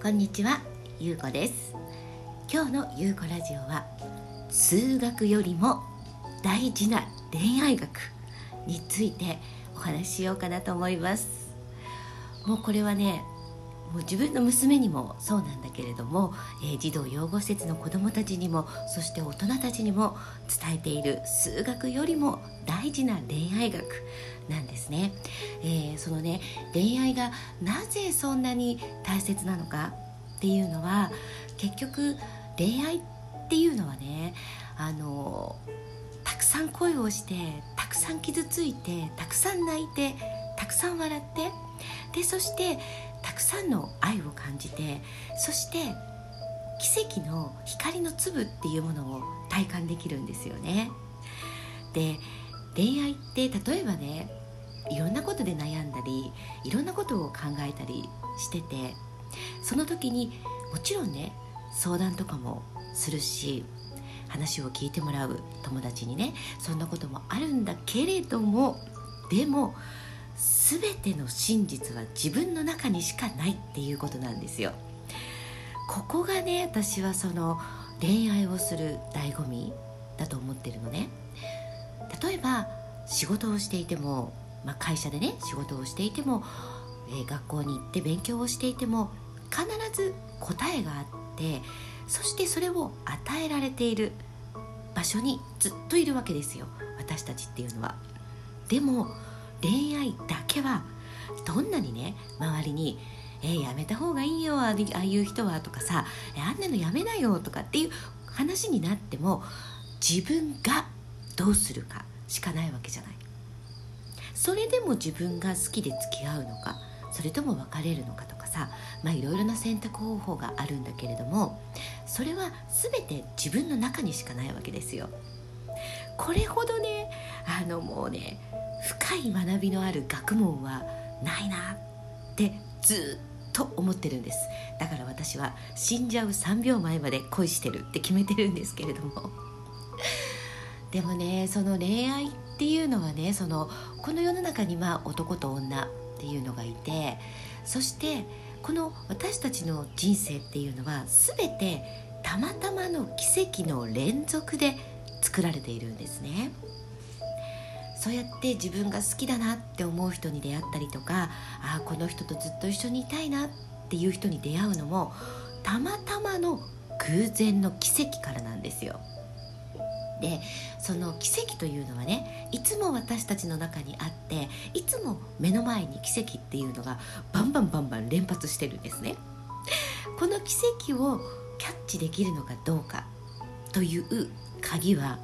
こんにちは、ゆうこです。今日のゆうこラジオは数学よりも大事な恋愛学についてお話ししようかなと思います。もうこれはねもう自分の娘にもそうなんだけれども、えー、児童養護施設の子どもたちにもそして大人たちにも伝えている数学よりも大事な恋愛学なんですね、えー、そのね恋愛がなぜそんなに大切なのかっていうのは結局恋愛っていうのはねあのたくさん恋をしてたくさん傷ついてたくさん泣いてたくさん笑ってでそしてたくさんの愛を感じてそして奇跡の光の粒っていうものを体感できるんですよね。で恋愛って例えばねいろんなことで悩んだりいろんなことを考えたりしててその時にもちろんね相談とかもするし話を聞いてもらう友達にねそんなこともあるんだけれどもでも全ての真実は自分の中にしかないっていうことなんですよ。ここがね私はその恋愛をする醍醐味だと思ってるのね。例えば仕事をしていても、まあ、会社でね仕事をしていても、えー、学校に行って勉強をしていても必ず答えがあってそしてそれを与えられている場所にずっといるわけですよ。私たちっていうのは。でも恋愛だけはどんなにね周りに「えー、やめた方がいいよああいう人は」とかさ「あんなのやめなよ」とかっていう話になっても自分がどうするかしかないわけじゃない。それでも自分が好きで付き合うのかそれとも別れるのかとかさまあいろいろな選択方法があるんだけれどもそれは全て自分の中にしかないわけですよ。これほどねあのもうね深い学びのある学問はないなってずっと思ってるんですだから私は死んじゃう3秒前まで恋してるって決めてるんですけれども でもねその恋愛っていうのはねそのこの世の中には男と女っていうのがいてそしてこの私たちの人生っていうのは全てたまたまの奇跡の連続で作られているんですね。そうやって自分が好きだなって思う人に出会ったりとかああこの人とずっと一緒にいたいなっていう人に出会うのもたまたまの偶然の奇跡からなんですよ。でその奇跡というのはねいつも私たちの中にあっていつも目の前に奇跡っていうのがバンバンバンバン連発してるんですねこの奇跡をキャッチできるのかどうかという鍵は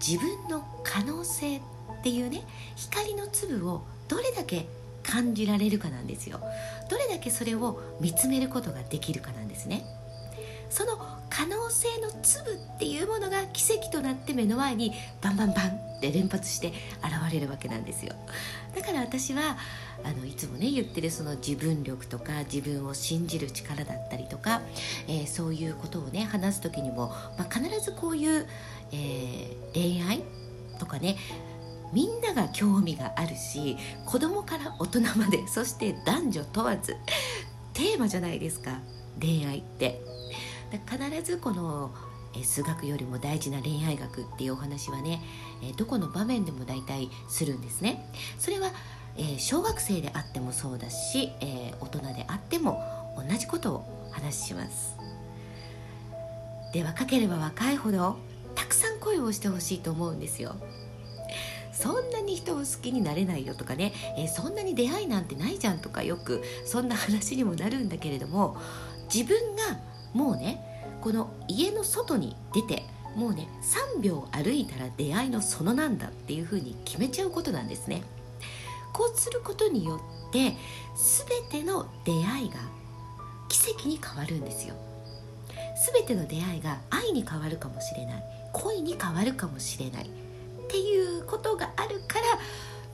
自分の可能性っていうね光の粒をどれだけ感じられるかなんですよ。どれだけそれを見つめることができるかなんですね。その可能性の粒っていうものが奇跡となって目の前にバンバンバンって連発して現れるわけなんですよ。だから私はあのいつもね言ってるその自分力とか自分を信じる力だったりとか、えー、そういうことをね話す時にも、まあ、必ずこういう、えー、恋愛とかねみんなが興味があるし子供から大人までそして男女問わずテーマじゃないですか。恋愛って。必ずこの数学よりも大事な恋愛学っていうお話はねどこの場面でも大体するんですね。それは小学生であってもそうだし大人であっても同じことを話します。で若ければ若いほどたくさん恋をしてほしいと思うんですよ。そんなに人を好きになれないよとかね、えー、そんなに出会いなんてないじゃんとかよくそんな話にもなるんだけれども自分がもうねこの家の外に出てもうね3秒歩いたら出会いの園なんだっていうふうに決めちゃうことなんですね。こうすることによって全ての出会いが奇跡に変わるんですよ。全ての出会いが愛に変わるかもしれない恋に変わるかもしれないっていうことがあるから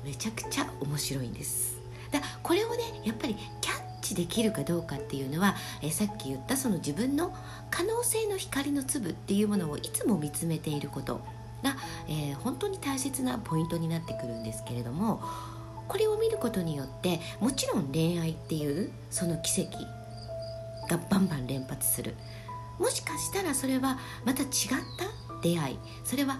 めちゃくちゃ面白いんです。だこれをねやっぱりキャッチできるかどうかっていうのは、えさっき言ったその自分の可能性の光の粒っていうものをいつも見つめていること。が、えー、本当に大切なポイントになってくるんですけれどもこれを見ることによってもちろん恋愛っていうその奇跡がバンバン連発する。もしかしたらそれはまた違った出会いそれは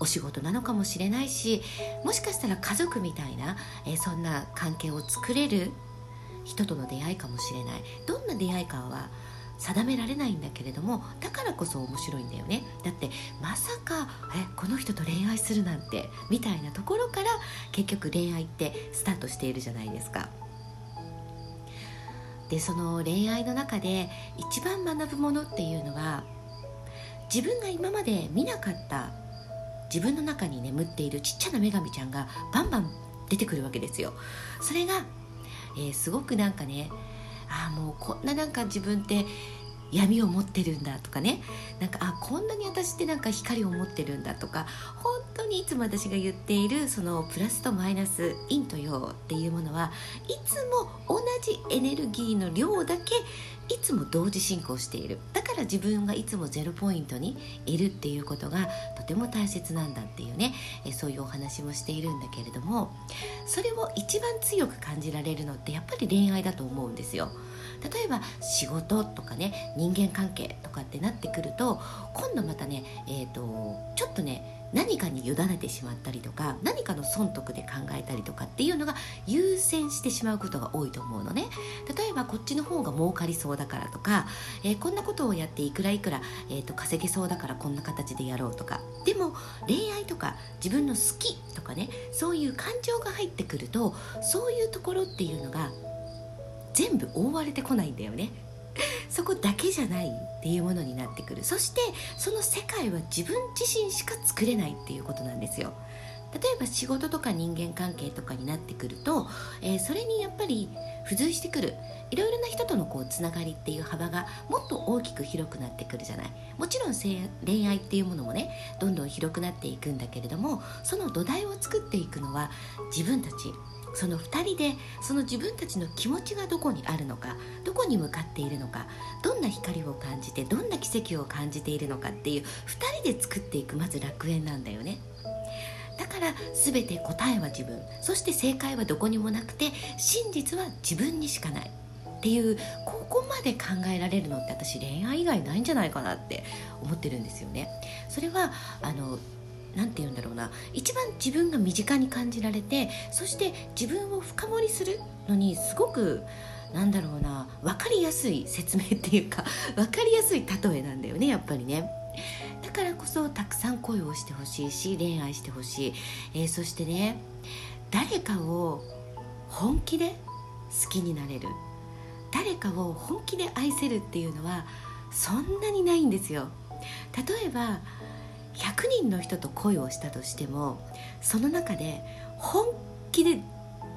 お仕事なのかもしれないしもしかしたら家族みたいな、えそんな関係を作れる人との出会いかもしれない。どんな出会いかは定められないんだけれどもだからこそ面白いんだよね。だってまさかえこの人と恋愛するなんてみたいなところから結局恋愛ってスタートしているじゃないですか。でその恋愛の中で一番学ぶものっていうのは自分が今まで見なかった自分の中に眠っているちっちゃな女神ちゃんがバンバン出てくるわけですよ。それが、えー、すごくなんかねああもうこんななんか自分って闇を持ってるんだとかね。なんかあこんなに私ってなんか光を持ってるんだとか。本当にいつも私が言っているそのプラスとマイナス陰と陽っていうものはいつも同じエネルギーの量だけいつも同時進行している。だから自分がいつもゼロポイントにいるっていうことがとても大切なんだっていうねえそういうお話もしているんだけれども。それを一番強く感じられるのってやっぱり恋愛だと思うんですよ。例えば仕事とかね人間関係とかってなってくると今度またね、えーと、ちょっとね何かに委ねてしまったりとか何かの損得で考えたりとかっていうのが優先してしまうことが多いと思うのね。例えばこっちの方が儲かりそうだからとか、えー、こんなことをやっていくらいくら、えーと稼げそうだからこんな形でやろうとか。でも恋愛とか自分の好きとかねそういう感情が入ってくるとそういうところっていうのが全部覆われてこないんだよね。そこだけじゃないっていうものになってくる。そしてその世界は自分自身しか作れないっていうことなんですよ。例えば仕事とか人間関係とかになってくると、えー、それにやっぱり付随してくる。いろいろな人とのこうつながりっていう幅がもっと大きく広くなってくるじゃない。もちろん恋愛っていうものもねどんどん広くなっていくんだけれどもその土台を作っていくのは自分たち。その2人でその自分たちの気持ちがどこにあるのかどこに向かっているのかどんな光を感じてどんな奇跡を感じているのかっていう2人で作っていくまず楽園なんだよね。だから全て答えは自分そして正解はどこにもなくて真実は自分にしかないっていうここまで考えられるのって私恋愛以外ないんじゃないかなって思ってるんですよね。それはあの何て言うんだろうな。一番自分が身近に感じられてそして自分を深掘りするのにすごくなんだろうな。分かりやすい説明っていうか 分かりやすい例えなんだよねやっぱりね。だからこそたくさん恋をしてほしいし恋愛してほしい、えー、そしてね誰かを本気で好きになれる。誰かを本気で愛せるっていうのはそんなにないんですよ。例えば100人の人と恋をしたとしてもその中で本気で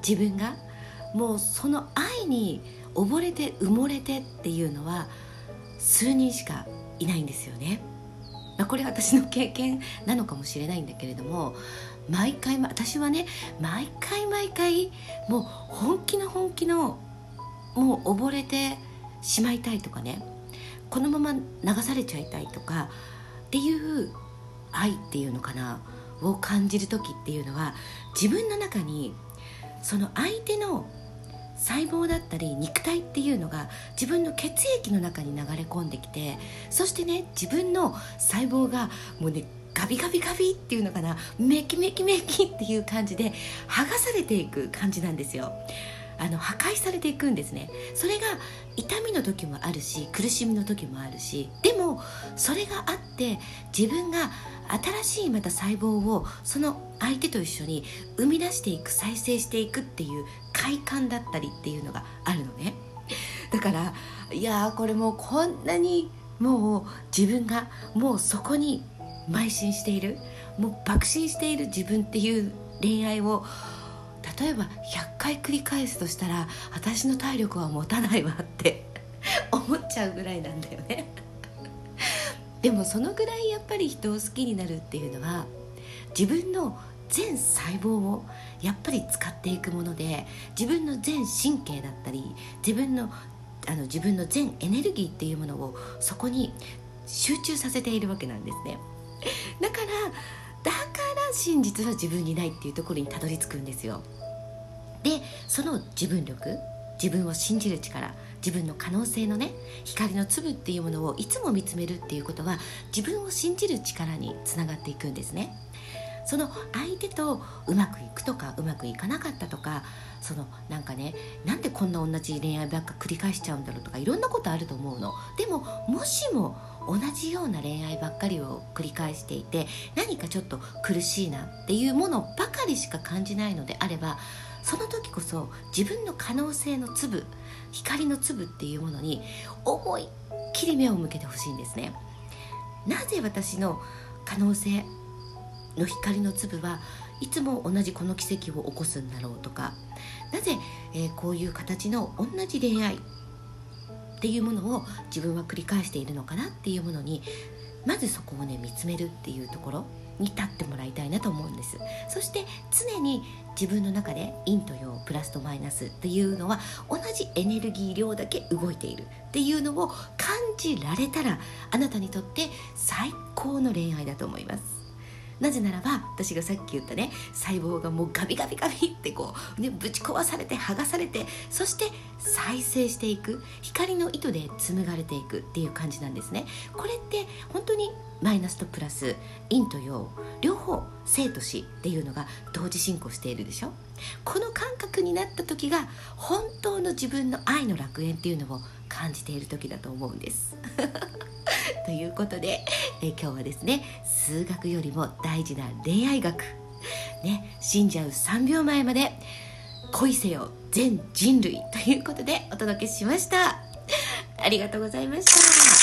自分がもうその愛に溺れて埋もれてっていうのは数人しかいないんですよね。まあ、これ私の経験なのかもしれないんだけれども毎回私はね毎回毎回もう本気の本気のもう溺れてしまいたいとかねこのまま流されちゃいたいとかっていう愛っていうのかな？を感じる時っていうのは自分の中にその相手の細胞だったり肉体っていうのが自分の血液の中に流れ込んできてそしてね自分の細胞がもうねガビガビガビっていうのかな？メキメキメキっていう感じで剥がされていく感じなんですよ。あの破壊されていくんですね。それが痛みの時もあるし苦しみの時もあるしでもそれがあって自分が新しいまた細胞をその相手と一緒に生み出していく再生していくっていう快感だったりっていうのがあるのね。だからいやこれもうこんなにもう自分がもうそこに邁進しているもう爆心している自分っていう恋愛を例えば100回繰り返すとしたら私の体力は持たないわって 思っちゃうぐらいなんだよね。でもそのぐらいやっぱり人を好きになるっていうのは自分の全細胞をやっぱり使っていくもので自分の全神経だったり自分のあの自分の全エネルギーっていうものをそこに集中させているわけなんですね。だからだから真実は自分にないっていうところにたどり着くんですよ。でその自分力自分を信じる力自分の可能性のね光の粒っていうものをいつも見つめるっていうことは自分を信じる力につながっていくんですね。その相手とうまくいくとかうまくいかなかったとかそのなんかねなんでこんな同じ恋愛ばっか繰り返しちゃうんだろうとかいろんなことあると思うの。でももしも同じような恋愛ばっかりを繰り返していて何かちょっと苦しいなっていうものばかりしか感じないのであればその時こそ自分の可能性の粒光の粒っていうものに思いっきり目を向けてほしいんですね。なぜ私の可能性の光の粒はいつも同じこの奇跡を起こすんだろうとか。なぜ、えー、こういう形の同じ恋愛っていうものを自分は繰り返しているのかなっていうものにまずそこをね見つめるっていうところ。に立ってもらいたいなと思うんです。そして常に自分の中で陰と陽プラスとマイナスっていうのは同じエネルギー量だけ動いているっていうのを感じられたらあなたにとって最高の恋愛だと思います。なぜならば私がさっき言ったね細胞がもうガビガビガビってこう、ね、ぶち壊されて剥がされてそして再生していく光の糸で紡がれていくっていう感じなんですね。これって本当にマイナスとプラス陰と陽両方生と死っていうのが同時進行しているでしょ？この感覚になった時が本当の自分の愛の楽園っていうのを感じている時だと思うんです。ということで、え今日はですね数学よりも大事な恋愛学。ね死んじゃう3秒前まで恋せよ全人類ということでお届けしました。ありがとうございました。